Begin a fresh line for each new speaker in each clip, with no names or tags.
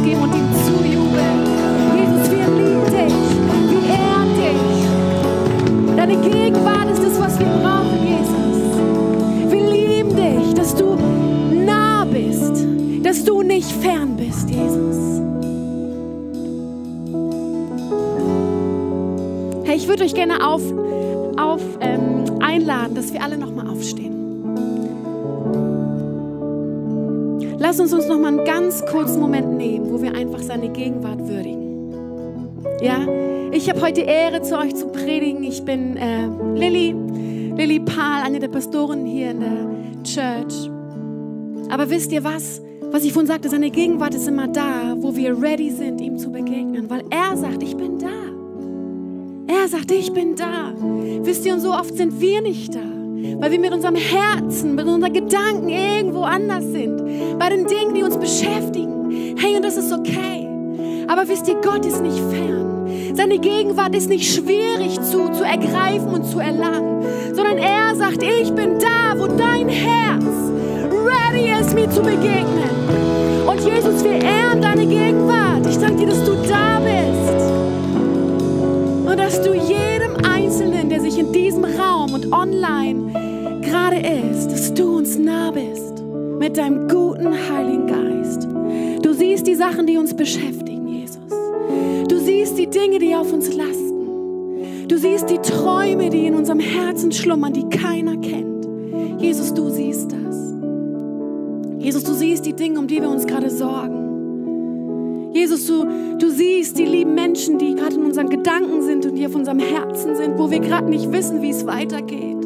Applaus geben und ihm zujubeln. Jesus, wir lieben dich. Wir ehren dich. Deine Gegenwart ist das, was wir brauchen, Jesus. Wir lieben dich, dass du nah bist, dass du nicht fern bist, Jesus. Hey, ich würde euch gerne auf, auf ähm, einladen, dass wir alle nochmal aufstehen. Uns uns noch mal einen ganz kurzen Moment nehmen, wo wir einfach seine Gegenwart würdigen. Ja, ich habe heute Ehre, zu euch zu predigen. Ich bin äh, Lilly, Lilly Pahl, eine der Pastoren hier in der Church. Aber wisst ihr was? Was ich vorhin sagte, seine Gegenwart ist immer da, wo wir ready sind, ihm zu begegnen, weil er sagt, ich bin da. Er sagt, ich bin da. Wisst ihr, und so oft sind wir nicht da weil wir mit unserem Herzen, mit unseren Gedanken irgendwo anders sind, bei den Dingen, die uns beschäftigen. Hey, und das ist okay. Aber wisst ihr, Gott ist nicht fern. Seine Gegenwart ist nicht schwierig zu, zu ergreifen und zu erlangen, sondern er sagt, ich bin da, wo dein Herz ready ist, mir zu begegnen. Und Jesus, wir ehren deine Gegenwart. Ich danke dir, dass du da bist. Und dass du jedem Einzelnen, der sich in diesem Raum und online gerade ist, dass du uns nah bist mit deinem guten Heiligen Geist. Du siehst die Sachen, die uns beschäftigen, Jesus. Du siehst die Dinge, die auf uns lasten. Du siehst die Träume, die in unserem Herzen schlummern, die keiner kennt. Jesus, du siehst das. Jesus, du siehst die Dinge, um die wir uns gerade sorgen. Jesus, du, du siehst die lieben Menschen, die gerade in unseren Gedanken sind und die auf unserem Herzen sind, wo wir gerade nicht wissen, wie es weitergeht.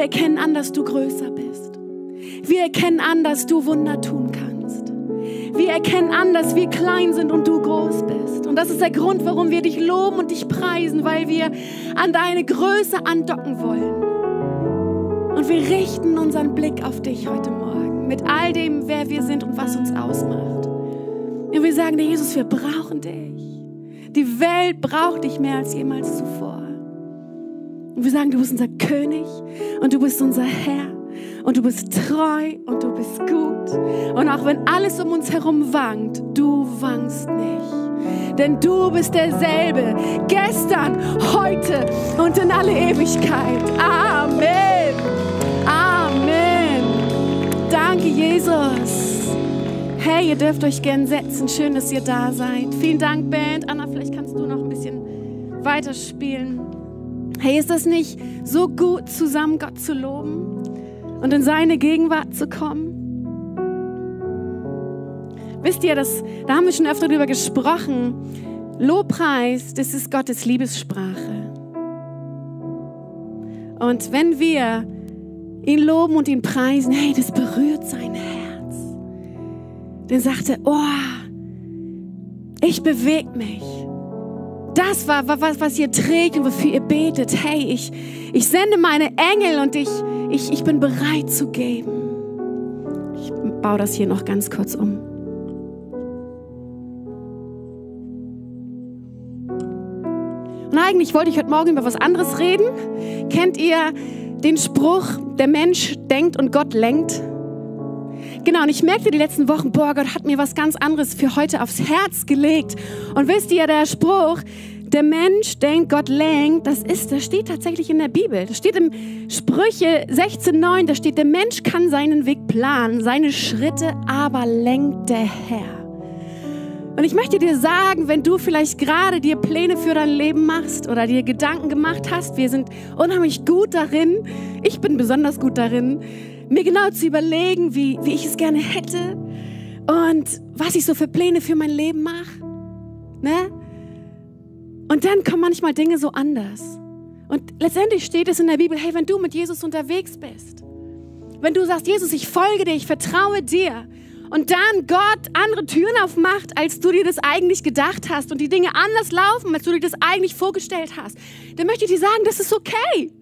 Wir erkennen an, dass du größer bist. Wir erkennen an, dass du Wunder tun kannst. Wir erkennen an, dass wir klein sind und du groß bist. Und das ist der Grund, warum wir dich loben und dich preisen, weil wir an deine Größe andocken wollen. Und wir richten unseren Blick auf dich heute Morgen mit all dem, wer wir sind und was uns ausmacht. Und wir sagen dir, Jesus, wir brauchen dich. Die Welt braucht dich mehr als jemals zuvor. Und wir sagen, du bist unser König und du bist unser Herr und du bist treu und du bist gut. Und auch wenn alles um uns herum wankt, du wankst nicht. Denn du bist derselbe, gestern, heute und in alle Ewigkeit. Amen. Amen. Danke, Jesus. Hey, ihr dürft euch gern setzen. Schön, dass ihr da seid. Vielen Dank, Band. Anna, vielleicht kannst du noch ein bisschen weiterspielen. Hey, ist das nicht so gut, zusammen Gott zu loben und in seine Gegenwart zu kommen? Wisst ihr, das, da haben wir schon öfter drüber gesprochen. Lobpreis, das ist Gottes Liebessprache. Und wenn wir ihn loben und ihn preisen, hey, das berührt sein Herz der sagte, oh, ich bewege mich. Das war was, was ihr trägt und wofür ihr betet. Hey, ich, ich sende meine Engel und ich, ich, ich bin bereit zu geben. Ich baue das hier noch ganz kurz um. Und eigentlich wollte ich heute Morgen über was anderes reden. Kennt ihr den Spruch, der Mensch denkt und Gott lenkt? Genau, und ich merkte die letzten Wochen, boah, Gott hat mir was ganz anderes für heute aufs Herz gelegt. Und wisst ihr, der Spruch, der Mensch denkt, Gott lenkt, das ist, das steht tatsächlich in der Bibel. Das steht im Sprüche 16,9, da steht, der Mensch kann seinen Weg planen, seine Schritte aber lenkt der Herr. Und ich möchte dir sagen, wenn du vielleicht gerade dir Pläne für dein Leben machst oder dir Gedanken gemacht hast, wir sind unheimlich gut darin, ich bin besonders gut darin, mir genau zu überlegen, wie, wie ich es gerne hätte und was ich so für Pläne für mein Leben mache. Ne? Und dann kommen manchmal Dinge so anders. Und letztendlich steht es in der Bibel, hey, wenn du mit Jesus unterwegs bist, wenn du sagst, Jesus, ich folge dir, ich vertraue dir, und dann Gott andere Türen aufmacht, als du dir das eigentlich gedacht hast und die Dinge anders laufen, als du dir das eigentlich vorgestellt hast, dann möchte ich dir sagen, das ist okay.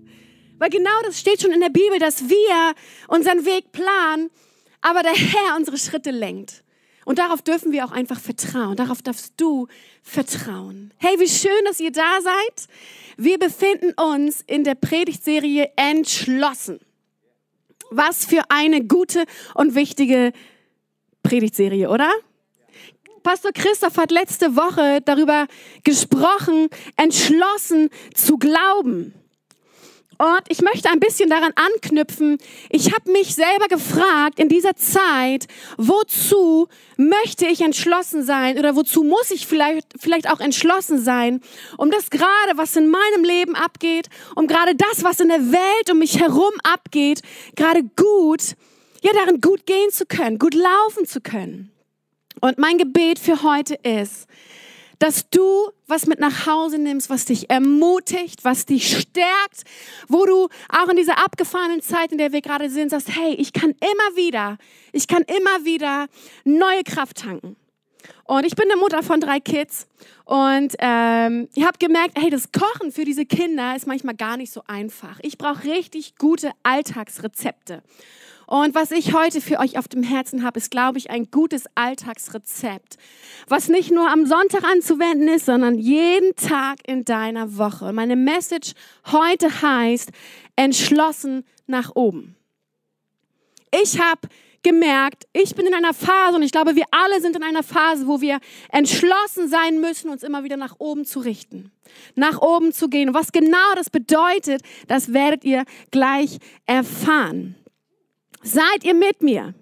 Weil genau das steht schon in der Bibel, dass wir unseren Weg planen, aber der Herr unsere Schritte lenkt. Und darauf dürfen wir auch einfach vertrauen. Darauf darfst du vertrauen. Hey, wie schön, dass ihr da seid. Wir befinden uns in der Predigtserie Entschlossen. Was für eine gute und wichtige Predigtserie, oder? Pastor Christoph hat letzte Woche darüber gesprochen, entschlossen zu glauben. Und ich möchte ein bisschen daran anknüpfen. Ich habe mich selber gefragt in dieser Zeit, wozu möchte ich entschlossen sein oder wozu muss ich vielleicht, vielleicht auch entschlossen sein, um das gerade, was in meinem Leben abgeht, um gerade das, was in der Welt um mich herum abgeht, gerade gut, ja, darin gut gehen zu können, gut laufen zu können. Und mein Gebet für heute ist, dass du was mit nach Hause nimmst, was dich ermutigt, was dich stärkt, wo du auch in dieser abgefahrenen Zeit, in der wir gerade sind, sagst, hey, ich kann immer wieder, ich kann immer wieder neue Kraft tanken. Und ich bin eine Mutter von drei Kids und ähm, ich habe gemerkt, hey, das Kochen für diese Kinder ist manchmal gar nicht so einfach. Ich brauche richtig gute Alltagsrezepte. Und was ich heute für euch auf dem Herzen habe, ist, glaube ich, ein gutes Alltagsrezept, was nicht nur am Sonntag anzuwenden ist, sondern jeden Tag in deiner Woche. Meine Message heute heißt, entschlossen nach oben. Ich habe gemerkt, ich bin in einer Phase und ich glaube, wir alle sind in einer Phase, wo wir entschlossen sein müssen, uns immer wieder nach oben zu richten, nach oben zu gehen. Und was genau das bedeutet, das werdet ihr gleich erfahren. Seid ihr mit mir?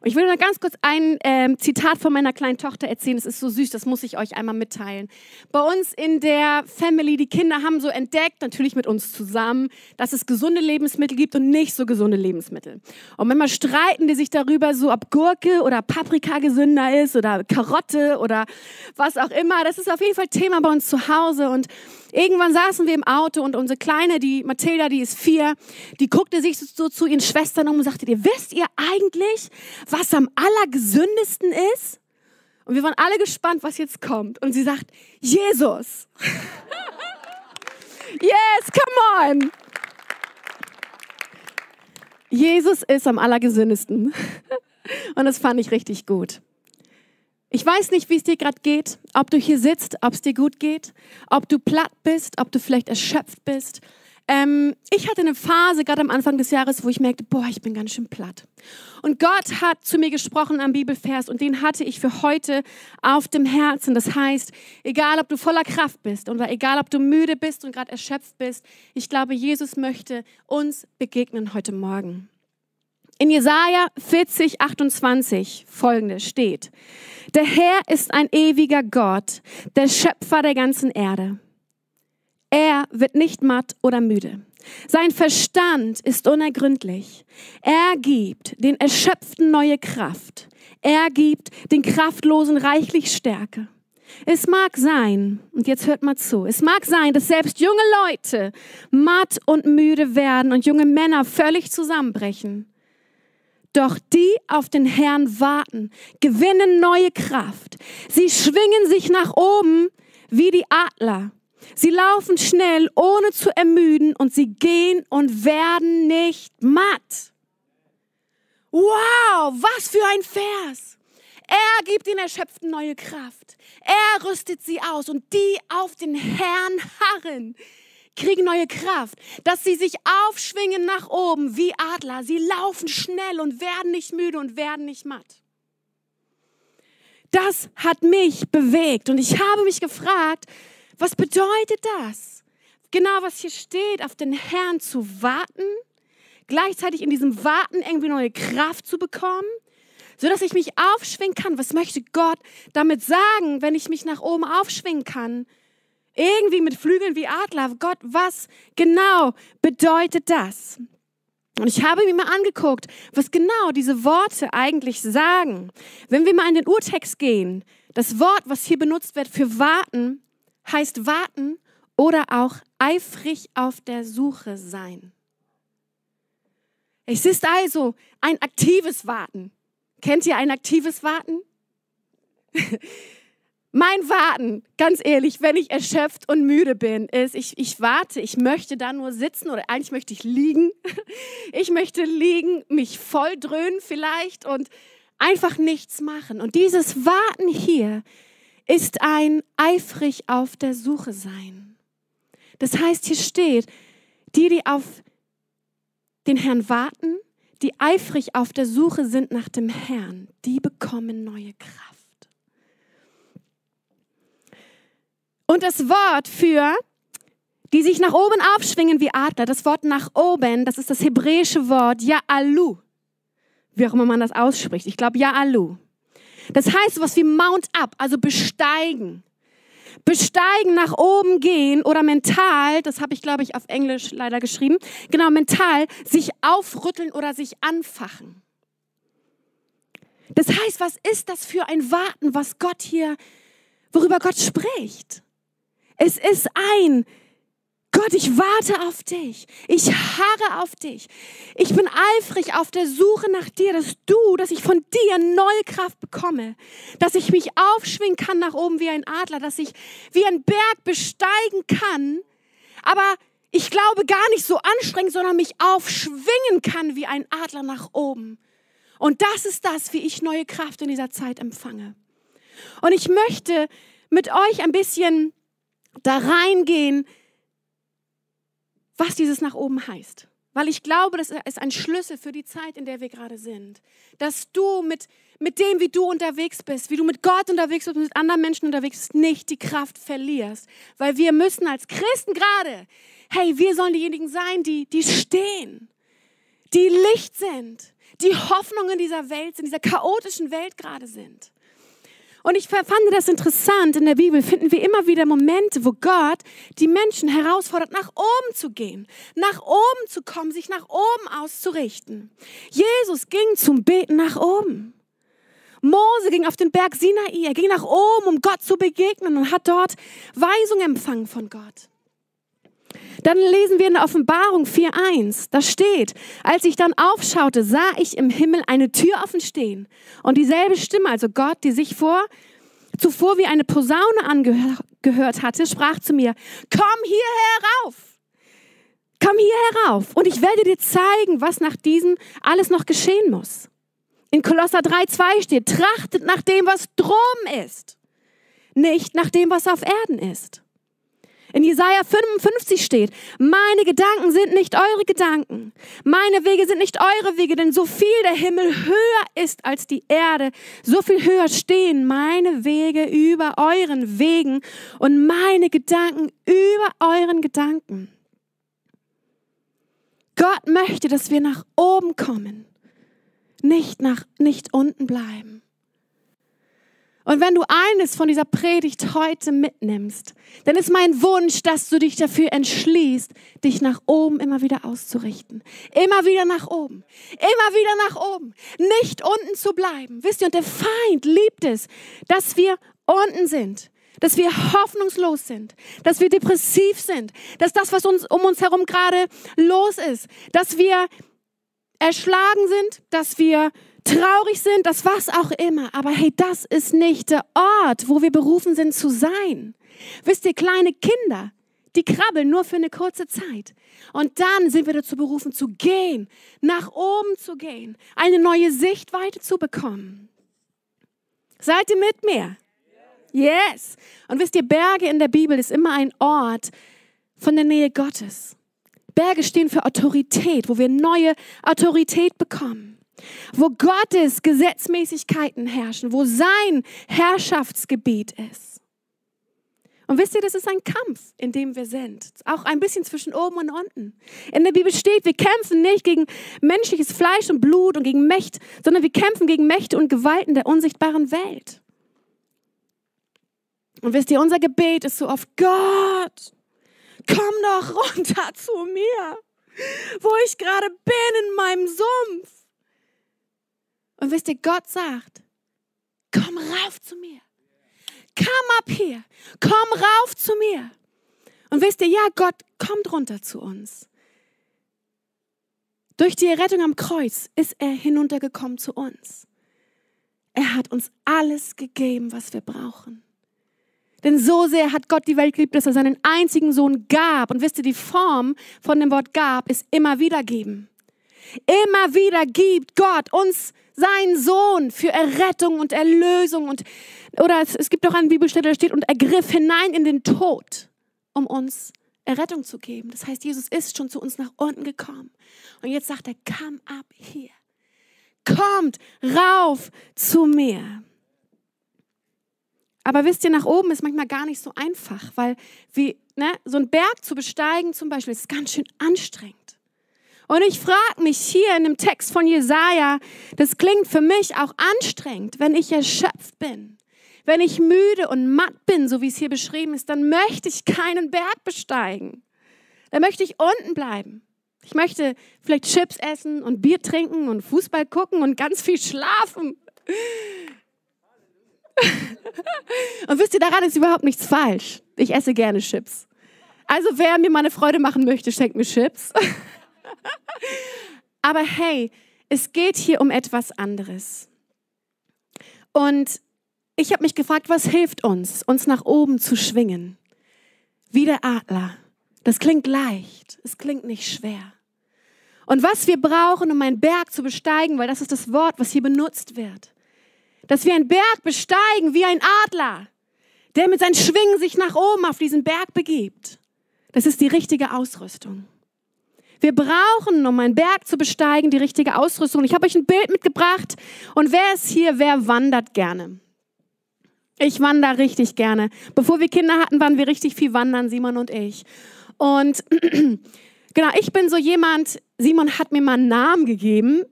Und ich will nur ganz kurz ein ähm, Zitat von meiner kleinen Tochter erzählen. Es ist so süß, das muss ich euch einmal mitteilen. Bei uns in der Family, die Kinder haben so entdeckt, natürlich mit uns zusammen, dass es gesunde Lebensmittel gibt und nicht so gesunde Lebensmittel. Und manchmal streiten die sich darüber, so ob Gurke oder Paprika gesünder ist oder Karotte oder was auch immer. Das ist auf jeden Fall Thema bei uns zu Hause. Und Irgendwann saßen wir im Auto und unsere Kleine, die Mathilda, die ist vier, die guckte sich so zu ihren Schwestern um und sagte, ihr wisst ihr eigentlich, was am allergesündesten ist? Und wir waren alle gespannt, was jetzt kommt. Und sie sagt, Jesus. yes, come on. Jesus ist am allergesündesten. Und das fand ich richtig gut. Ich weiß nicht, wie es dir gerade geht, ob du hier sitzt, ob es dir gut geht, ob du platt bist, ob du vielleicht erschöpft bist. Ähm, ich hatte eine Phase gerade am Anfang des Jahres, wo ich merkte, boah, ich bin ganz schön platt. Und Gott hat zu mir gesprochen am Bibelvers und den hatte ich für heute auf dem Herzen. Das heißt, egal ob du voller Kraft bist oder egal ob du müde bist und gerade erschöpft bist, ich glaube, Jesus möchte uns begegnen heute Morgen. In Jesaja 40, 28 folgende steht: Der Herr ist ein ewiger Gott, der Schöpfer der ganzen Erde. Er wird nicht matt oder müde. Sein Verstand ist unergründlich. Er gibt den Erschöpften neue Kraft. Er gibt den Kraftlosen reichlich Stärke. Es mag sein, und jetzt hört mal zu, es mag sein, dass selbst junge Leute matt und müde werden und junge Männer völlig zusammenbrechen. Doch die auf den Herrn warten, gewinnen neue Kraft. Sie schwingen sich nach oben wie die Adler. Sie laufen schnell, ohne zu ermüden, und sie gehen und werden nicht matt. Wow, was für ein Vers! Er gibt den Erschöpften neue Kraft. Er rüstet sie aus und die auf den Herrn harren, kriegen neue Kraft, dass sie sich aufschwingen nach oben wie Adler. Sie laufen schnell und werden nicht müde und werden nicht matt. Das hat mich bewegt und ich habe mich gefragt, was bedeutet das? Genau, was hier steht, auf den Herrn zu warten, gleichzeitig in diesem Warten irgendwie neue Kraft zu bekommen, sodass ich mich aufschwingen kann. Was möchte Gott damit sagen, wenn ich mich nach oben aufschwingen kann? Irgendwie mit Flügeln wie Adler. Gott, was genau bedeutet das? Und ich habe mir mal angeguckt, was genau diese Worte eigentlich sagen. Wenn wir mal in den Urtext gehen, das Wort, was hier benutzt wird für warten, heißt warten oder auch eifrig auf der Suche sein. Es ist also ein aktives Warten. Kennt ihr ein aktives Warten? Mein Warten, ganz ehrlich, wenn ich erschöpft und müde bin, ist, ich, ich warte, ich möchte da nur sitzen oder eigentlich möchte ich liegen. Ich möchte liegen, mich voll dröhnen vielleicht und einfach nichts machen. Und dieses Warten hier ist ein eifrig auf der Suche sein. Das heißt, hier steht, die, die auf den Herrn warten, die eifrig auf der Suche sind nach dem Herrn, die bekommen neue Kraft. Und das Wort für die sich nach oben aufschwingen wie Adler, das Wort nach oben, das ist das hebräische Wort Ya'alu. Wie auch immer man das ausspricht. Ich glaube Ya'alu. Das heißt was wie Mount up, also besteigen. Besteigen, nach oben gehen oder mental, das habe ich glaube ich auf Englisch leider geschrieben, genau mental, sich aufrütteln oder sich anfachen. Das heißt, was ist das für ein Warten, was Gott hier, worüber Gott spricht? Es ist ein Gott, ich warte auf dich. Ich harre auf dich. Ich bin eifrig auf der Suche nach dir, dass du, dass ich von dir neue Kraft bekomme, dass ich mich aufschwingen kann nach oben wie ein Adler, dass ich wie ein Berg besteigen kann, aber ich glaube gar nicht so anstrengend, sondern mich aufschwingen kann wie ein Adler nach oben. Und das ist das, wie ich neue Kraft in dieser Zeit empfange. Und ich möchte mit euch ein bisschen da reingehen, was dieses nach oben heißt. Weil ich glaube, das ist ein Schlüssel für die Zeit, in der wir gerade sind. Dass du mit, mit dem, wie du unterwegs bist, wie du mit Gott unterwegs bist, mit anderen Menschen unterwegs bist, nicht die Kraft verlierst. Weil wir müssen als Christen gerade, hey, wir sollen diejenigen sein, die, die stehen, die Licht sind, die Hoffnung in dieser Welt sind, in dieser chaotischen Welt gerade sind. Und ich fand das interessant, in der Bibel finden wir immer wieder Momente, wo Gott die Menschen herausfordert, nach oben zu gehen, nach oben zu kommen, sich nach oben auszurichten. Jesus ging zum Beten nach oben. Mose ging auf den Berg Sinai, er ging nach oben, um Gott zu begegnen und hat dort Weisung empfangen von Gott. Dann lesen wir in der Offenbarung 4.1, da steht, als ich dann aufschaute, sah ich im Himmel eine Tür offen stehen. Und dieselbe Stimme, also Gott, die sich vor, zuvor wie eine Posaune angehört hatte, sprach zu mir, komm hier herauf. Komm hier herauf und ich werde dir zeigen, was nach diesem alles noch geschehen muss. In Kolosser 3,2 steht, trachtet nach dem, was drum ist, nicht nach dem, was auf Erden ist. In Jesaja 55 steht, meine Gedanken sind nicht eure Gedanken. Meine Wege sind nicht eure Wege, denn so viel der Himmel höher ist als die Erde, so viel höher stehen meine Wege über euren Wegen und meine Gedanken über euren Gedanken. Gott möchte, dass wir nach oben kommen, nicht nach, nicht unten bleiben. Und wenn du eines von dieser Predigt heute mitnimmst, dann ist mein Wunsch, dass du dich dafür entschließt, dich nach oben immer wieder auszurichten. Immer wieder nach oben. Immer wieder nach oben. Nicht unten zu bleiben. Wisst ihr, und der Feind liebt es, dass wir unten sind. Dass wir hoffnungslos sind, dass wir depressiv sind, dass das, was uns um uns herum gerade los ist, dass wir erschlagen sind, dass wir traurig sind, das was auch immer. Aber hey, das ist nicht der Ort, wo wir berufen sind zu sein. Wisst ihr, kleine Kinder, die krabbeln nur für eine kurze Zeit. Und dann sind wir dazu berufen zu gehen, nach oben zu gehen, eine neue Sichtweite zu bekommen. Seid ihr mit mir? Yes. Und wisst ihr, Berge in der Bibel ist immer ein Ort von der Nähe Gottes. Berge stehen für Autorität, wo wir neue Autorität bekommen wo Gottes Gesetzmäßigkeiten herrschen, wo sein Herrschaftsgebiet ist. Und wisst ihr, das ist ein Kampf, in dem wir sind. Auch ein bisschen zwischen oben und unten. In der Bibel steht, wir kämpfen nicht gegen menschliches Fleisch und Blut und gegen Mächte, sondern wir kämpfen gegen Mächte und Gewalten der unsichtbaren Welt. Und wisst ihr, unser Gebet ist so oft, Gott, komm doch runter zu mir, wo ich gerade bin in meinem Sumpf. Und wisst ihr, Gott sagt, komm rauf zu mir. Come up hier. Komm rauf zu mir. Und wisst ihr, ja, Gott kommt runter zu uns. Durch die Errettung am Kreuz ist er hinuntergekommen zu uns. Er hat uns alles gegeben, was wir brauchen. Denn so sehr hat Gott die Welt geliebt, dass er seinen einzigen Sohn gab. Und wisst ihr, die Form von dem Wort gab ist immer wieder geben. Immer wieder gibt Gott uns seinen Sohn für Errettung und Erlösung und oder es, es gibt auch eine Bibelstelle, da steht und ergriff hinein in den Tod, um uns Errettung zu geben. Das heißt, Jesus ist schon zu uns nach unten gekommen. Und jetzt sagt er, come up hier. Kommt rauf zu mir. Aber wisst ihr, nach oben ist manchmal gar nicht so einfach, weil wie, ne, so einen Berg zu besteigen zum Beispiel ist ganz schön anstrengend. Und ich frage mich hier in dem Text von Jesaja, das klingt für mich auch anstrengend, wenn ich erschöpft bin. Wenn ich müde und matt bin, so wie es hier beschrieben ist, dann möchte ich keinen Berg besteigen. Dann möchte ich unten bleiben. Ich möchte vielleicht Chips essen und Bier trinken und Fußball gucken und ganz viel schlafen. und wisst ihr, daran ist überhaupt nichts falsch. Ich esse gerne Chips. Also wer mir mal eine Freude machen möchte, schenkt mir Chips. Aber hey, es geht hier um etwas anderes. Und ich habe mich gefragt, was hilft uns, uns nach oben zu schwingen? Wie der Adler. Das klingt leicht, es klingt nicht schwer. Und was wir brauchen, um einen Berg zu besteigen, weil das ist das Wort, was hier benutzt wird, dass wir einen Berg besteigen wie ein Adler, der mit seinen Schwingen sich nach oben auf diesen Berg begibt. Das ist die richtige Ausrüstung. Wir brauchen, um einen Berg zu besteigen, die richtige Ausrüstung. Ich habe euch ein Bild mitgebracht. Und wer ist hier, wer wandert gerne? Ich wandere richtig gerne. Bevor wir Kinder hatten, waren wir richtig viel wandern, Simon und ich. Und genau, ich bin so jemand, Simon hat mir mal einen Namen gegeben,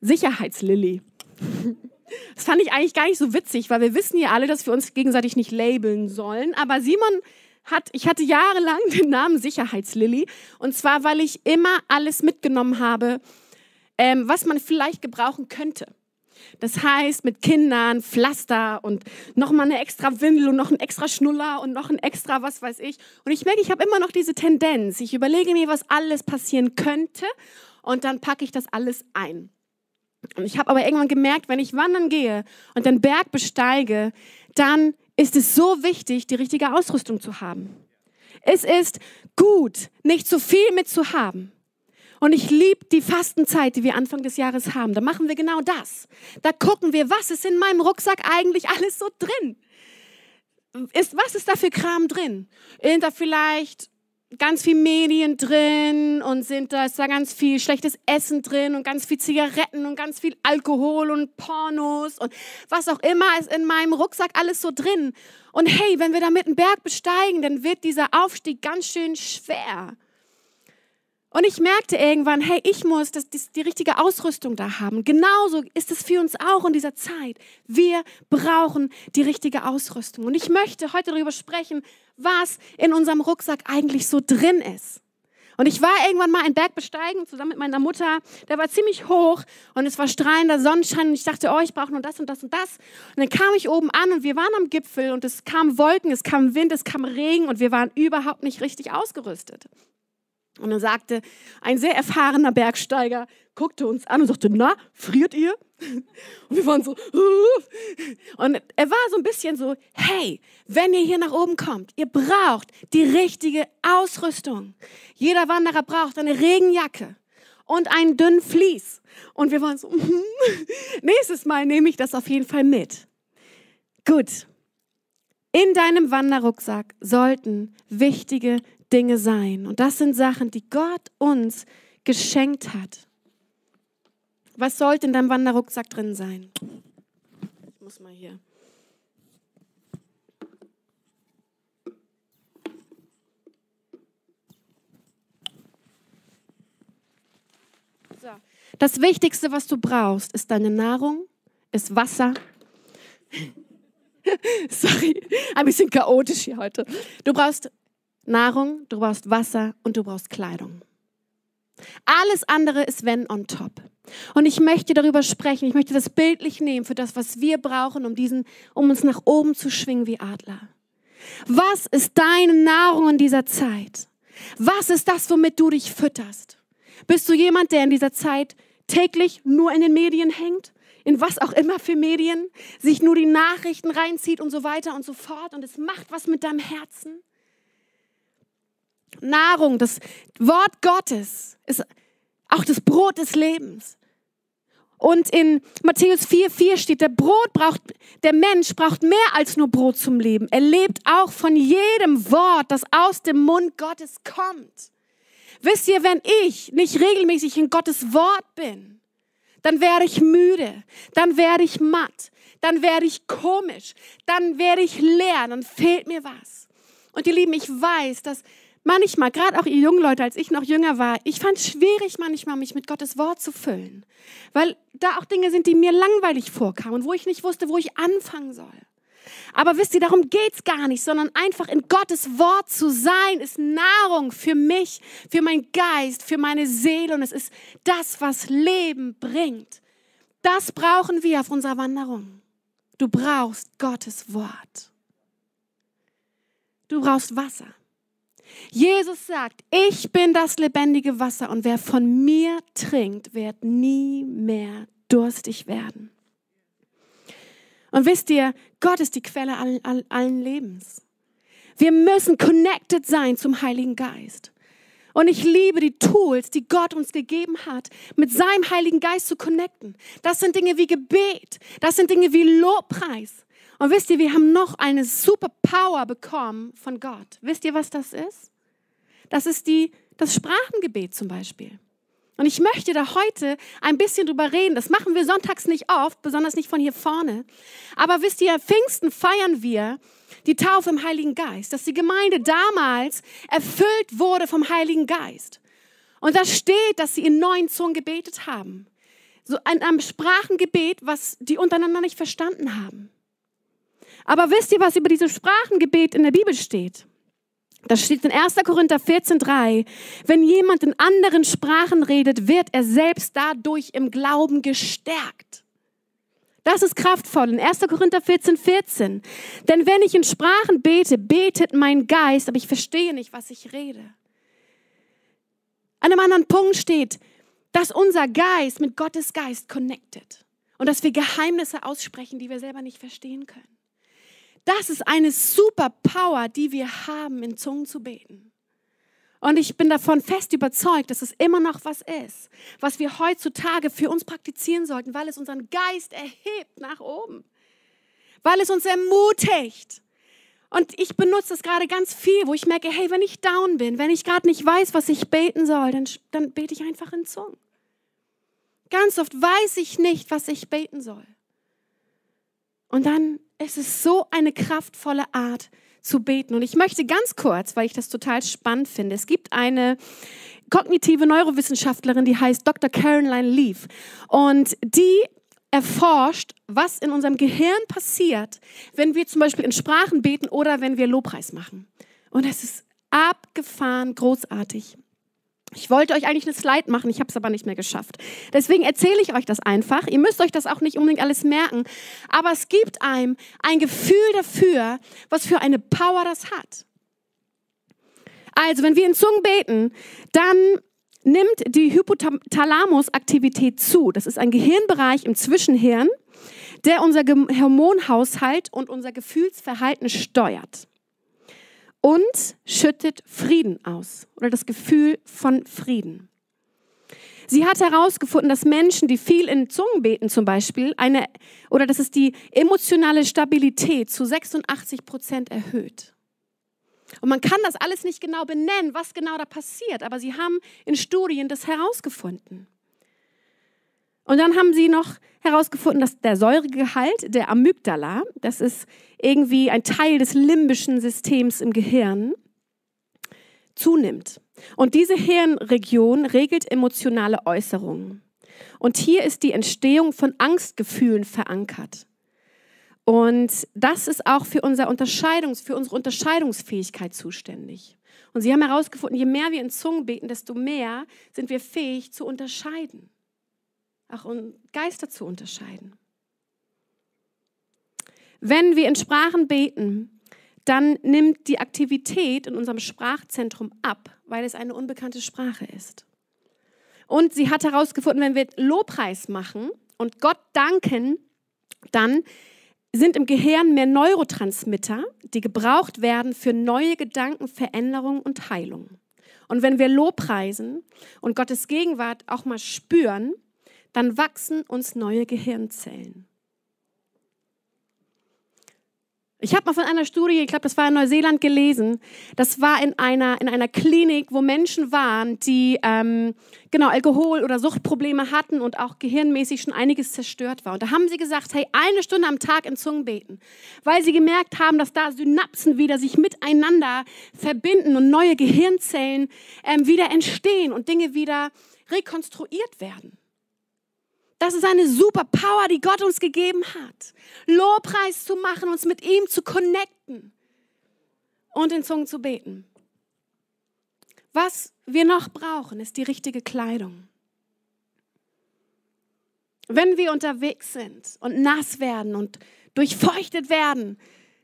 Sicherheitslilly. Das fand ich eigentlich gar nicht so witzig, weil wir wissen ja alle, dass wir uns gegenseitig nicht labeln sollen. Aber Simon hat, ich hatte jahrelang den Namen Sicherheitslilly. Und zwar, weil ich immer alles mitgenommen habe, ähm, was man vielleicht gebrauchen könnte. Das heißt, mit Kindern, Pflaster und nochmal eine extra Windel und noch ein extra Schnuller und noch ein extra was weiß ich. Und ich merke, ich habe immer noch diese Tendenz. Ich überlege mir, was alles passieren könnte und dann packe ich das alles ein. Und ich habe aber irgendwann gemerkt, wenn ich wandern gehe und den Berg besteige, dann ist es so wichtig, die richtige Ausrüstung zu haben. Es ist gut, nicht zu viel mitzuhaben. Und ich liebe die Fastenzeit, die wir Anfang des Jahres haben. Da machen wir genau das. Da gucken wir, was ist in meinem Rucksack eigentlich alles so drin? Ist, was ist da für Kram drin? Sind da vielleicht ganz viel Medien drin und sind da, ist da ganz viel schlechtes Essen drin und ganz viel Zigaretten und ganz viel Alkohol und Pornos und was auch immer ist in meinem Rucksack alles so drin. Und hey, wenn wir damit einen Berg besteigen, dann wird dieser Aufstieg ganz schön schwer. Und ich merkte irgendwann, hey, ich muss das, das, die richtige Ausrüstung da haben. Genauso ist es für uns auch in dieser Zeit. Wir brauchen die richtige Ausrüstung. Und ich möchte heute darüber sprechen, was in unserem Rucksack eigentlich so drin ist. Und ich war irgendwann mal einen Berg besteigen, zusammen mit meiner Mutter. Der war ziemlich hoch und es war strahlender Sonnenschein. Und ich dachte, oh, ich brauche nur das und das und das. Und dann kam ich oben an und wir waren am Gipfel und es kam Wolken, es kam Wind, es kam Regen und wir waren überhaupt nicht richtig ausgerüstet. Und dann sagte ein sehr erfahrener Bergsteiger, guckte uns an und sagte, na, friert ihr? Und wir waren so, und er war so ein bisschen so, hey, wenn ihr hier nach oben kommt, ihr braucht die richtige Ausrüstung. Jeder Wanderer braucht eine Regenjacke und einen dünnen Vlies. Und wir waren so, nächstes Mal nehme ich das auf jeden Fall mit. Gut. In deinem Wanderrucksack sollten wichtige Dinge sein. Und das sind Sachen, die Gott uns geschenkt hat. Was sollte in deinem Wanderrucksack drin sein? Ich muss mal hier. So. Das Wichtigste, was du brauchst, ist deine Nahrung, ist Wasser. Sorry, ein bisschen chaotisch hier heute. Du brauchst Nahrung, du brauchst Wasser und du brauchst Kleidung. Alles andere ist wenn on top. Und ich möchte darüber sprechen, ich möchte das bildlich nehmen für das, was wir brauchen, um, diesen, um uns nach oben zu schwingen wie Adler. Was ist deine Nahrung in dieser Zeit? Was ist das, womit du dich fütterst? Bist du jemand, der in dieser Zeit täglich nur in den Medien hängt? In was auch immer für Medien? Sich nur die Nachrichten reinzieht und so weiter und so fort und es macht was mit deinem Herzen? Nahrung, das Wort Gottes ist auch das Brot des Lebens. Und in Matthäus 4, 4 steht, der Brot braucht, der Mensch braucht mehr als nur Brot zum Leben. Er lebt auch von jedem Wort, das aus dem Mund Gottes kommt. Wisst ihr, wenn ich nicht regelmäßig in Gottes Wort bin, dann werde ich müde, dann werde ich matt, dann werde ich komisch, dann werde ich leer, dann fehlt mir was. Und ihr Lieben, ich weiß, dass manchmal, gerade auch ihr jungen Leute, als ich noch jünger war, ich fand es schwierig manchmal, mich mit Gottes Wort zu füllen, weil da auch Dinge sind, die mir langweilig vorkamen, wo ich nicht wusste, wo ich anfangen soll. Aber wisst ihr, darum geht's gar nicht, sondern einfach in Gottes Wort zu sein, ist Nahrung für mich, für meinen Geist, für meine Seele und es ist das, was Leben bringt. Das brauchen wir auf unserer Wanderung. Du brauchst Gottes Wort. Du brauchst Wasser. Jesus sagt, ich bin das lebendige Wasser und wer von mir trinkt, wird nie mehr durstig werden. Und wisst ihr, Gott ist die Quelle allen, allen, allen Lebens. Wir müssen connected sein zum Heiligen Geist. Und ich liebe die Tools, die Gott uns gegeben hat, mit seinem Heiligen Geist zu connecten. Das sind Dinge wie Gebet, das sind Dinge wie Lobpreis. Und wisst ihr, wir haben noch eine super Power bekommen von Gott. Wisst ihr, was das ist? Das ist die, das Sprachengebet zum Beispiel. Und ich möchte da heute ein bisschen drüber reden. Das machen wir sonntags nicht oft, besonders nicht von hier vorne. Aber wisst ihr, Pfingsten feiern wir die Taufe im Heiligen Geist, dass die Gemeinde damals erfüllt wurde vom Heiligen Geist. Und da steht, dass sie in neuen Zungen gebetet haben. So ein, ein Sprachengebet, was die untereinander nicht verstanden haben. Aber wisst ihr, was über dieses Sprachengebet in der Bibel steht? Das steht in 1. Korinther 14,3. Wenn jemand in anderen Sprachen redet, wird er selbst dadurch im Glauben gestärkt. Das ist kraftvoll. In 1. Korinther 14, 14. Denn wenn ich in Sprachen bete, betet mein Geist, aber ich verstehe nicht, was ich rede. An einem anderen Punkt steht, dass unser Geist mit Gottes Geist connected und dass wir Geheimnisse aussprechen, die wir selber nicht verstehen können. Das ist eine super Power, die wir haben, in Zungen zu beten. Und ich bin davon fest überzeugt, dass es immer noch was ist, was wir heutzutage für uns praktizieren sollten, weil es unseren Geist erhebt nach oben, weil es uns ermutigt. Und ich benutze es gerade ganz viel, wo ich merke, hey, wenn ich down bin, wenn ich gerade nicht weiß, was ich beten soll, dann, dann bete ich einfach in Zungen. Ganz oft weiß ich nicht, was ich beten soll. Und dann es ist so eine kraftvolle Art zu beten. Und ich möchte ganz kurz, weil ich das total spannend finde, es gibt eine kognitive Neurowissenschaftlerin, die heißt Dr. Caroline Leaf. Und die erforscht, was in unserem Gehirn passiert, wenn wir zum Beispiel in Sprachen beten oder wenn wir Lobpreis machen. Und es ist abgefahren großartig. Ich wollte euch eigentlich eine Slide machen, ich habe es aber nicht mehr geschafft. Deswegen erzähle ich euch das einfach. Ihr müsst euch das auch nicht unbedingt alles merken. Aber es gibt einem ein Gefühl dafür, was für eine Power das hat. Also, wenn wir in Zungen beten, dann nimmt die Hypothalamus-Aktivität zu. Das ist ein Gehirnbereich im Zwischenhirn, der unser Hormonhaushalt und unser Gefühlsverhalten steuert und schüttet Frieden aus oder das Gefühl von Frieden. Sie hat herausgefunden, dass Menschen, die viel in Zungen beten zum Beispiel, eine, oder dass es die emotionale Stabilität zu 86 Prozent erhöht. Und man kann das alles nicht genau benennen, was genau da passiert, aber sie haben in Studien das herausgefunden. Und dann haben sie noch herausgefunden, dass der Säuregehalt der Amygdala, das ist irgendwie ein Teil des limbischen Systems im Gehirn, zunimmt. Und diese Hirnregion regelt emotionale Äußerungen. Und hier ist die Entstehung von Angstgefühlen verankert. Und das ist auch für, unser Unterscheidungs, für unsere Unterscheidungsfähigkeit zuständig. Und sie haben herausgefunden, je mehr wir in Zungen beten, desto mehr sind wir fähig zu unterscheiden auch um Geister zu unterscheiden. Wenn wir in Sprachen beten, dann nimmt die Aktivität in unserem Sprachzentrum ab, weil es eine unbekannte Sprache ist. Und sie hat herausgefunden, wenn wir Lobpreis machen und Gott danken, dann sind im Gehirn mehr Neurotransmitter, die gebraucht werden für neue Gedanken, Veränderung und Heilung. Und wenn wir Lobpreisen und Gottes Gegenwart auch mal spüren, dann wachsen uns neue Gehirnzellen. Ich habe mal von einer Studie, ich glaube, das war in Neuseeland gelesen. Das war in einer, in einer Klinik, wo Menschen waren, die ähm, genau Alkohol- oder Suchtprobleme hatten und auch gehirnmäßig schon einiges zerstört war. Und da haben sie gesagt, hey, eine Stunde am Tag in Zungen beten, weil sie gemerkt haben, dass da Synapsen wieder sich miteinander verbinden und neue Gehirnzellen ähm, wieder entstehen und Dinge wieder rekonstruiert werden. Das ist eine super Power, die Gott uns gegeben hat. Lobpreis zu machen, uns mit ihm zu connecten und in Zungen zu beten. Was wir noch brauchen, ist die richtige Kleidung. Wenn wir unterwegs sind und nass werden und durchfeuchtet werden,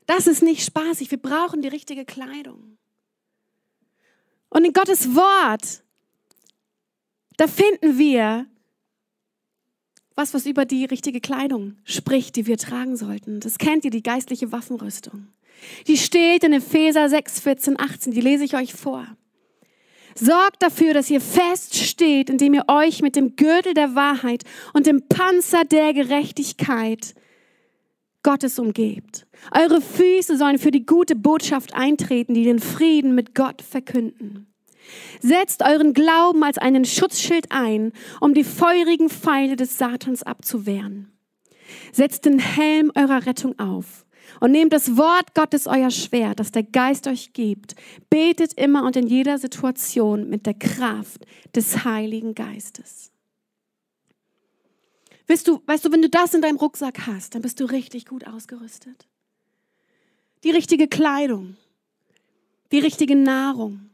das ist nicht spaßig. Wir brauchen die richtige Kleidung. Und in Gottes Wort, da finden wir was, was über die richtige Kleidung spricht, die wir tragen sollten. Das kennt ihr, die geistliche Waffenrüstung. Die steht in Epheser 6, 14, 18. Die lese ich euch vor. Sorgt dafür, dass ihr fest steht, indem ihr euch mit dem Gürtel der Wahrheit und dem Panzer der Gerechtigkeit Gottes umgebt. Eure Füße sollen für die gute Botschaft eintreten, die den Frieden mit Gott verkünden. Setzt euren Glauben als einen Schutzschild ein, um die feurigen Pfeile des Satans abzuwehren. Setzt den Helm eurer Rettung auf und nehmt das Wort Gottes euer Schwert, das der Geist euch gibt. Betet immer und in jeder Situation mit der Kraft des Heiligen Geistes. Weißt du, weißt du, wenn du das in deinem Rucksack hast, dann bist du richtig gut ausgerüstet. Die richtige Kleidung, die richtige Nahrung,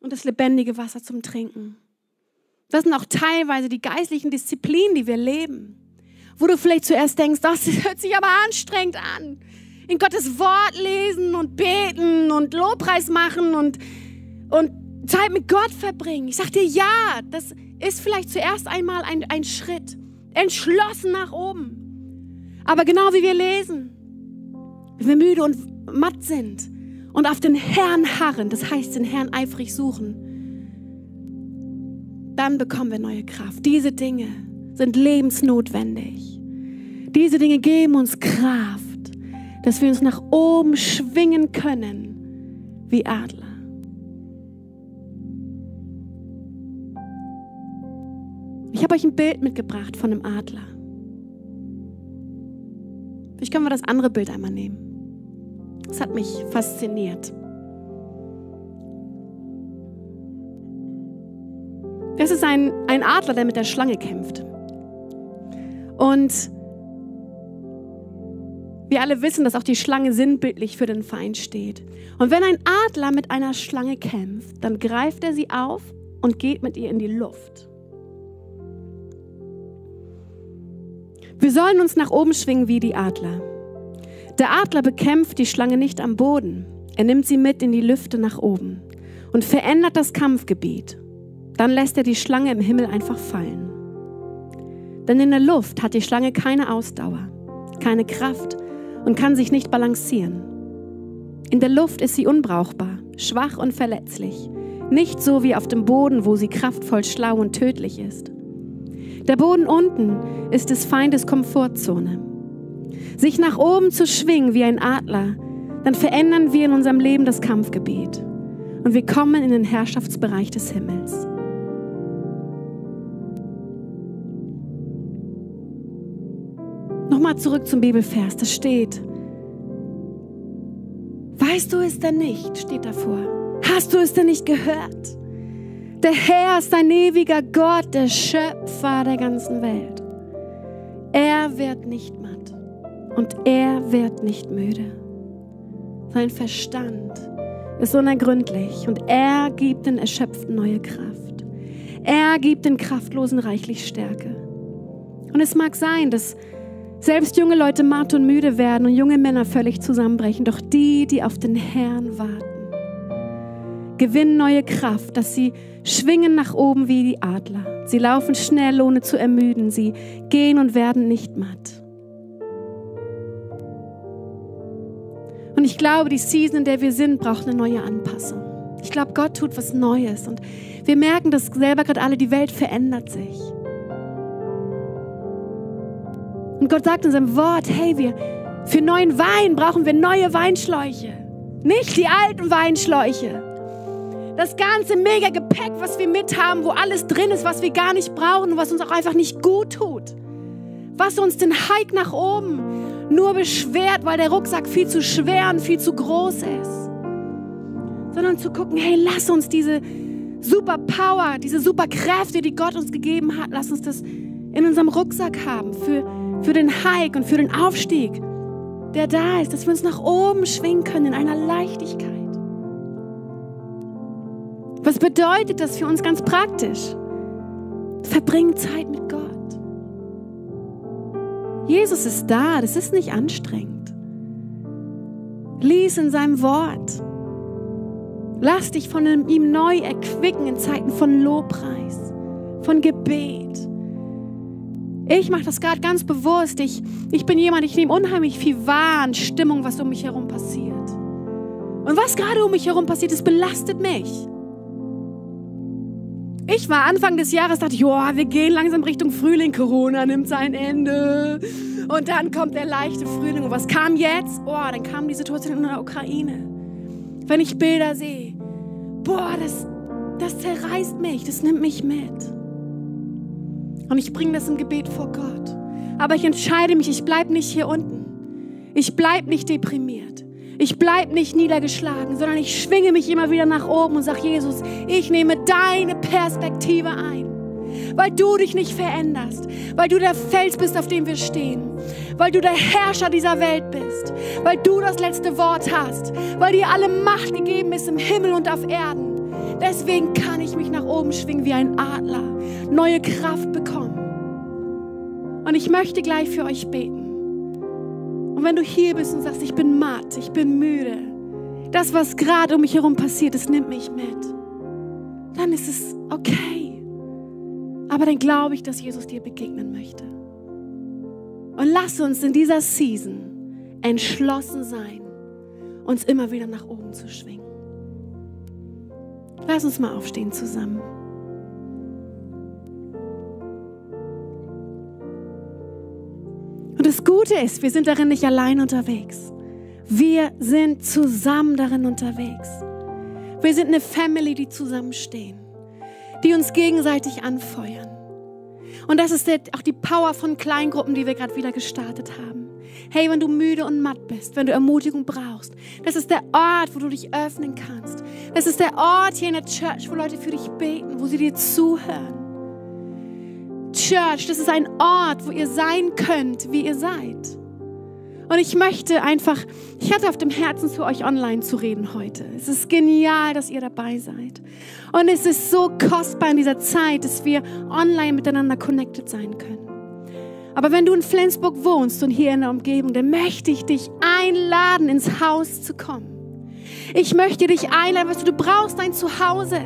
und das lebendige Wasser zum Trinken. Das sind auch teilweise die geistlichen Disziplinen, die wir leben. Wo du vielleicht zuerst denkst, das hört sich aber anstrengend an. In Gottes Wort lesen und beten und Lobpreis machen und, und Zeit mit Gott verbringen. Ich sag dir, ja, das ist vielleicht zuerst einmal ein, ein Schritt. Entschlossen nach oben. Aber genau wie wir lesen, wenn wir müde und matt sind, und auf den Herrn harren, das heißt den Herrn eifrig suchen, dann bekommen wir neue Kraft. Diese Dinge sind lebensnotwendig. Diese Dinge geben uns Kraft, dass wir uns nach oben schwingen können wie Adler. Ich habe euch ein Bild mitgebracht von einem Adler. Vielleicht können wir das andere Bild einmal nehmen. Das hat mich fasziniert. Das ist ein, ein Adler, der mit der Schlange kämpft. Und wir alle wissen, dass auch die Schlange sinnbildlich für den Feind steht. Und wenn ein Adler mit einer Schlange kämpft, dann greift er sie auf und geht mit ihr in die Luft. Wir sollen uns nach oben schwingen wie die Adler. Der Adler bekämpft die Schlange nicht am Boden. Er nimmt sie mit in die Lüfte nach oben und verändert das Kampfgebiet. Dann lässt er die Schlange im Himmel einfach fallen. Denn in der Luft hat die Schlange keine Ausdauer, keine Kraft und kann sich nicht balancieren. In der Luft ist sie unbrauchbar, schwach und verletzlich, nicht so wie auf dem Boden, wo sie kraftvoll, schlau und tödlich ist. Der Boden unten ist des Feindes Komfortzone sich nach oben zu schwingen wie ein Adler, dann verändern wir in unserem Leben das Kampfgebiet und wir kommen in den Herrschaftsbereich des Himmels. Nochmal zurück zum Bibelvers, das steht. Weißt du es denn nicht? steht davor. Hast du es denn nicht gehört? Der Herr ist ein ewiger Gott, der Schöpfer der ganzen Welt. Er wird nicht und er wird nicht müde. Sein Verstand ist unergründlich und er gibt den Erschöpften neue Kraft. Er gibt den Kraftlosen reichlich Stärke. Und es mag sein, dass selbst junge Leute matt und müde werden und junge Männer völlig zusammenbrechen, doch die, die auf den Herrn warten, gewinnen neue Kraft, dass sie schwingen nach oben wie die Adler. Sie laufen schnell, ohne zu ermüden. Sie gehen und werden nicht matt. Und ich glaube, die Season, in der wir sind, braucht eine neue Anpassung. Ich glaube, Gott tut was Neues. Und wir merken das selber gerade alle, die Welt verändert sich. Und Gott sagt in seinem Wort, hey, wir, für neuen Wein brauchen wir neue Weinschläuche. Nicht die alten Weinschläuche. Das ganze mega Gepäck, was wir mit haben, wo alles drin ist, was wir gar nicht brauchen und was uns auch einfach nicht gut tut. Was uns den Hike nach oben nur beschwert, weil der Rucksack viel zu schwer und viel zu groß ist. Sondern zu gucken, hey, lass uns diese super Power, diese super Kräfte, die Gott uns gegeben hat, lass uns das in unserem Rucksack haben für, für den Hike und für den Aufstieg, der da ist, dass wir uns nach oben schwingen können in einer Leichtigkeit. Was bedeutet das für uns ganz praktisch? Verbringen Zeit mit Gott. Jesus ist da, das ist nicht anstrengend. Lies in seinem Wort. Lass dich von ihm neu erquicken in Zeiten von Lobpreis, von Gebet. Ich mache das gerade ganz bewusst. Ich, ich bin jemand, ich nehme unheimlich viel wahr an Stimmung, was um mich herum passiert. Und was gerade um mich herum passiert, das belastet mich. Ich war Anfang des Jahres, dachte, joa, wir gehen langsam Richtung Frühling, Corona nimmt sein Ende. Und dann kommt der leichte Frühling. Und was kam jetzt? Oh, dann kam die Situation in der Ukraine. Wenn ich Bilder sehe, boah, das, das zerreißt mich, das nimmt mich mit. Und ich bringe das im Gebet vor Gott. Aber ich entscheide mich, ich bleibe nicht hier unten. Ich bleibe nicht deprimiert. Ich bleibe nicht niedergeschlagen, sondern ich schwinge mich immer wieder nach oben und sage, Jesus, ich nehme deine Perspektive ein. Weil du dich nicht veränderst, weil du der Fels bist, auf dem wir stehen, weil du der Herrscher dieser Welt bist, weil du das letzte Wort hast, weil dir alle Macht gegeben ist im Himmel und auf Erden. Deswegen kann ich mich nach oben schwingen wie ein Adler, neue Kraft bekommen. Und ich möchte gleich für euch beten. Und wenn du hier bist und sagst, ich bin matt, ich bin müde, das, was gerade um mich herum passiert, das nimmt mich mit, dann ist es okay. Aber dann glaube ich, dass Jesus dir begegnen möchte. Und lass uns in dieser Season entschlossen sein, uns immer wieder nach oben zu schwingen. Lass uns mal aufstehen zusammen. Das Gute ist, wir sind darin nicht allein unterwegs. Wir sind zusammen darin unterwegs. Wir sind eine Family, die zusammenstehen, die uns gegenseitig anfeuern. Und das ist auch die Power von Kleingruppen, die wir gerade wieder gestartet haben. Hey, wenn du müde und matt bist, wenn du Ermutigung brauchst, das ist der Ort, wo du dich öffnen kannst. Das ist der Ort hier in der Church, wo Leute für dich beten, wo sie dir zuhören. Church, das ist ein Ort, wo ihr sein könnt, wie ihr seid. Und ich möchte einfach, ich hatte auf dem Herzen, zu euch online zu reden heute. Es ist genial, dass ihr dabei seid. Und es ist so kostbar in dieser Zeit, dass wir online miteinander connected sein können. Aber wenn du in Flensburg wohnst und hier in der Umgebung, dann möchte ich dich einladen, ins Haus zu kommen. Ich möchte dich einladen, weißt du, du brauchst ein Zuhause.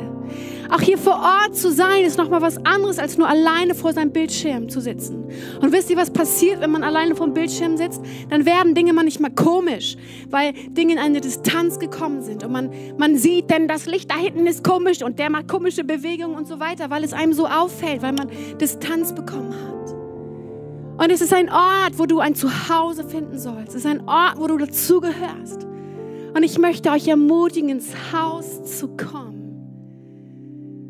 Auch hier vor Ort zu sein, ist nochmal was anderes, als nur alleine vor seinem Bildschirm zu sitzen. Und wisst ihr, was passiert, wenn man alleine vor dem Bildschirm sitzt? Dann werden Dinge manchmal komisch, weil Dinge in eine Distanz gekommen sind. Und man, man sieht, denn das Licht da hinten ist komisch und der macht komische Bewegungen und so weiter, weil es einem so auffällt, weil man Distanz bekommen hat. Und es ist ein Ort, wo du ein Zuhause finden sollst. Es ist ein Ort, wo du dazugehörst. Und ich möchte euch ermutigen, ins Haus zu kommen.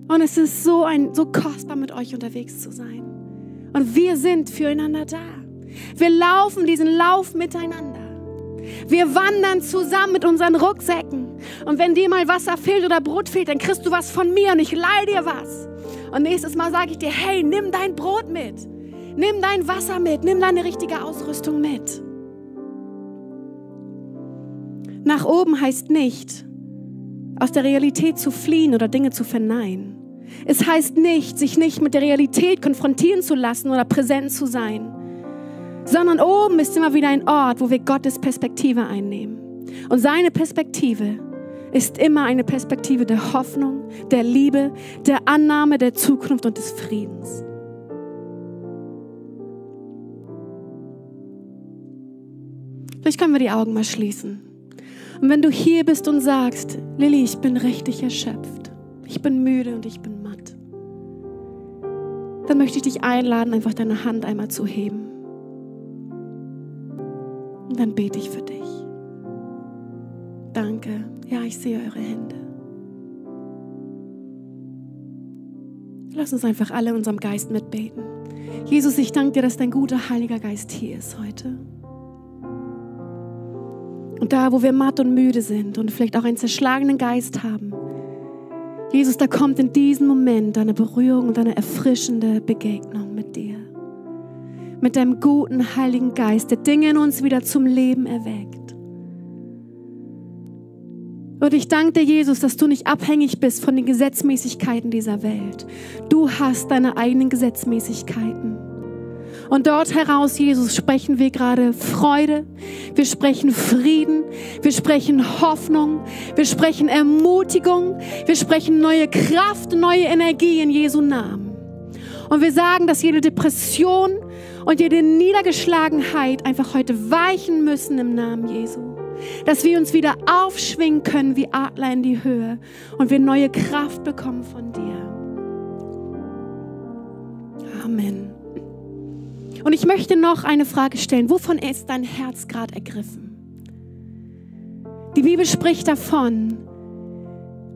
Und es ist so, ein, so kostbar, mit euch unterwegs zu sein. Und wir sind füreinander da. Wir laufen diesen Lauf miteinander. Wir wandern zusammen mit unseren Rucksäcken. Und wenn dir mal Wasser fehlt oder Brot fehlt, dann kriegst du was von mir und ich leih dir was. Und nächstes Mal sage ich dir, hey, nimm dein Brot mit. Nimm dein Wasser mit. Nimm deine richtige Ausrüstung mit. Nach oben heißt nicht, aus der Realität zu fliehen oder Dinge zu verneinen. Es heißt nicht, sich nicht mit der Realität konfrontieren zu lassen oder präsent zu sein, sondern oben ist immer wieder ein Ort, wo wir Gottes Perspektive einnehmen. Und seine Perspektive ist immer eine Perspektive der Hoffnung, der Liebe, der Annahme, der Zukunft und des Friedens. Vielleicht können wir die Augen mal schließen. Und wenn du hier bist und sagst, Lilly, ich bin richtig erschöpft, ich bin müde und ich bin matt, dann möchte ich dich einladen, einfach deine Hand einmal zu heben. Und dann bete ich für dich. Danke. Ja, ich sehe eure Hände. Lass uns einfach alle in unserem Geist mitbeten. Jesus, ich danke dir, dass dein guter Heiliger Geist hier ist heute. Und da, wo wir matt und müde sind und vielleicht auch einen zerschlagenen Geist haben, Jesus, da kommt in diesem Moment eine Berührung und eine erfrischende Begegnung mit dir. Mit deinem guten Heiligen Geist, der Dinge in uns wieder zum Leben erweckt. Und ich danke dir, Jesus, dass du nicht abhängig bist von den Gesetzmäßigkeiten dieser Welt. Du hast deine eigenen Gesetzmäßigkeiten. Und dort heraus, Jesus, sprechen wir gerade Freude, wir sprechen Frieden, wir sprechen Hoffnung, wir sprechen Ermutigung, wir sprechen neue Kraft, neue Energie in Jesu Namen. Und wir sagen, dass jede Depression und jede Niedergeschlagenheit einfach heute weichen müssen im Namen Jesu dass wir uns wieder aufschwingen können wie Adler in die Höhe und wir neue Kraft bekommen von dir. Amen. Und ich möchte noch eine Frage stellen. Wovon ist dein Herz gerade ergriffen? Die Bibel spricht davon,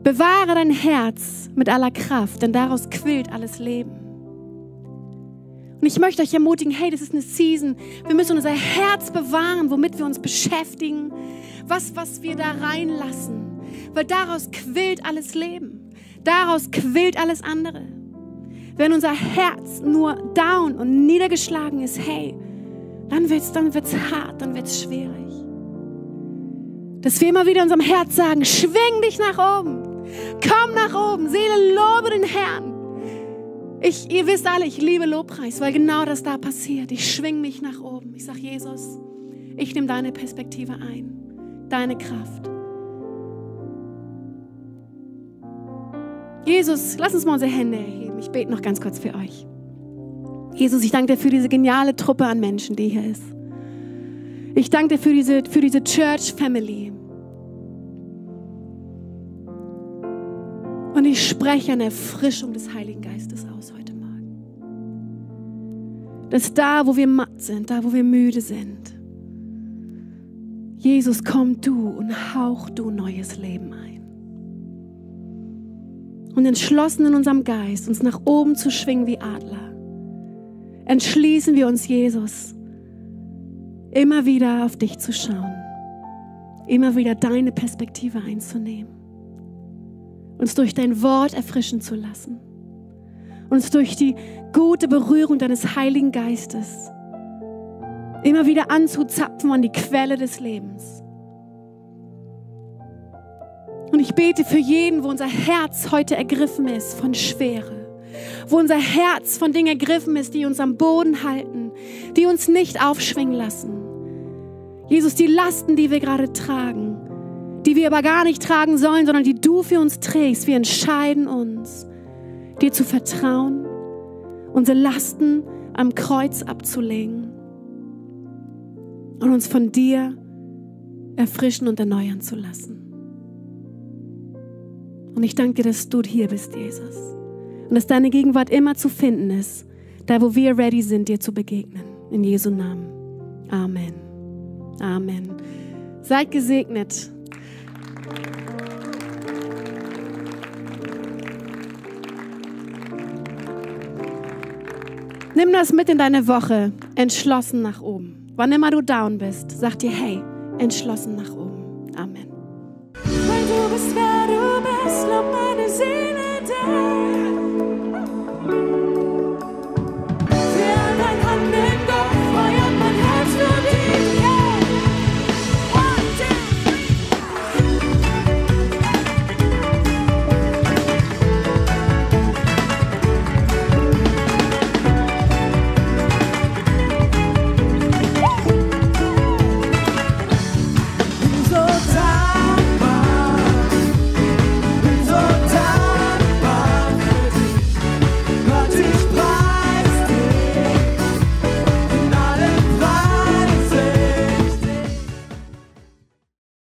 bewahre dein Herz mit aller Kraft, denn daraus quillt alles Leben. Und ich möchte euch ermutigen, hey, das ist eine Season. Wir müssen unser Herz bewahren, womit wir uns beschäftigen, was, was wir da reinlassen. Weil daraus quillt alles Leben. Daraus quillt alles andere. Wenn unser Herz nur down und niedergeschlagen ist, hey, dann wird es dann wird's hart, dann wird es schwierig. Dass wir immer wieder unserem Herz sagen, schwing dich nach oben. Komm nach oben. Seele, lobe den Herrn. Ich, ihr wisst alle, ich liebe Lobpreis, weil genau das da passiert. Ich schwing mich nach oben. Ich sage, Jesus, ich nehme deine Perspektive ein deine Kraft. Jesus, lass uns mal unsere Hände erheben. Ich bete noch ganz kurz für euch. Jesus, ich danke dir für diese geniale Truppe an Menschen, die hier ist. Ich danke dir für diese, für diese Church Family. Und ich spreche eine Erfrischung des Heiligen Geistes aus heute Morgen. Dass da, wo wir matt sind, da, wo wir müde sind, Jesus, komm du und hauch du neues Leben ein. Und entschlossen in unserem Geist, uns nach oben zu schwingen wie Adler, entschließen wir uns, Jesus, immer wieder auf dich zu schauen, immer wieder deine Perspektive einzunehmen, uns durch dein Wort erfrischen zu lassen, uns durch die gute Berührung deines Heiligen Geistes immer wieder anzuzapfen an die Quelle des Lebens. Und ich bete für jeden, wo unser Herz heute ergriffen ist von Schwere, wo unser Herz von Dingen ergriffen ist, die uns am Boden halten, die uns nicht aufschwingen lassen. Jesus, die Lasten, die wir gerade tragen, die wir aber gar nicht tragen sollen, sondern die du für uns trägst, wir entscheiden uns, dir zu vertrauen, unsere Lasten am Kreuz abzulegen und uns von dir erfrischen und erneuern zu lassen. Und ich danke dir, dass du hier bist, Jesus. Und dass deine Gegenwart immer zu finden ist, da wo wir ready sind, dir zu begegnen. In Jesu Namen. Amen. Amen. Seid gesegnet. Nimm das mit in deine Woche, entschlossen nach oben. Wann immer du down bist, sag dir, hey, entschlossen nach oben. Amen. Weil du bist,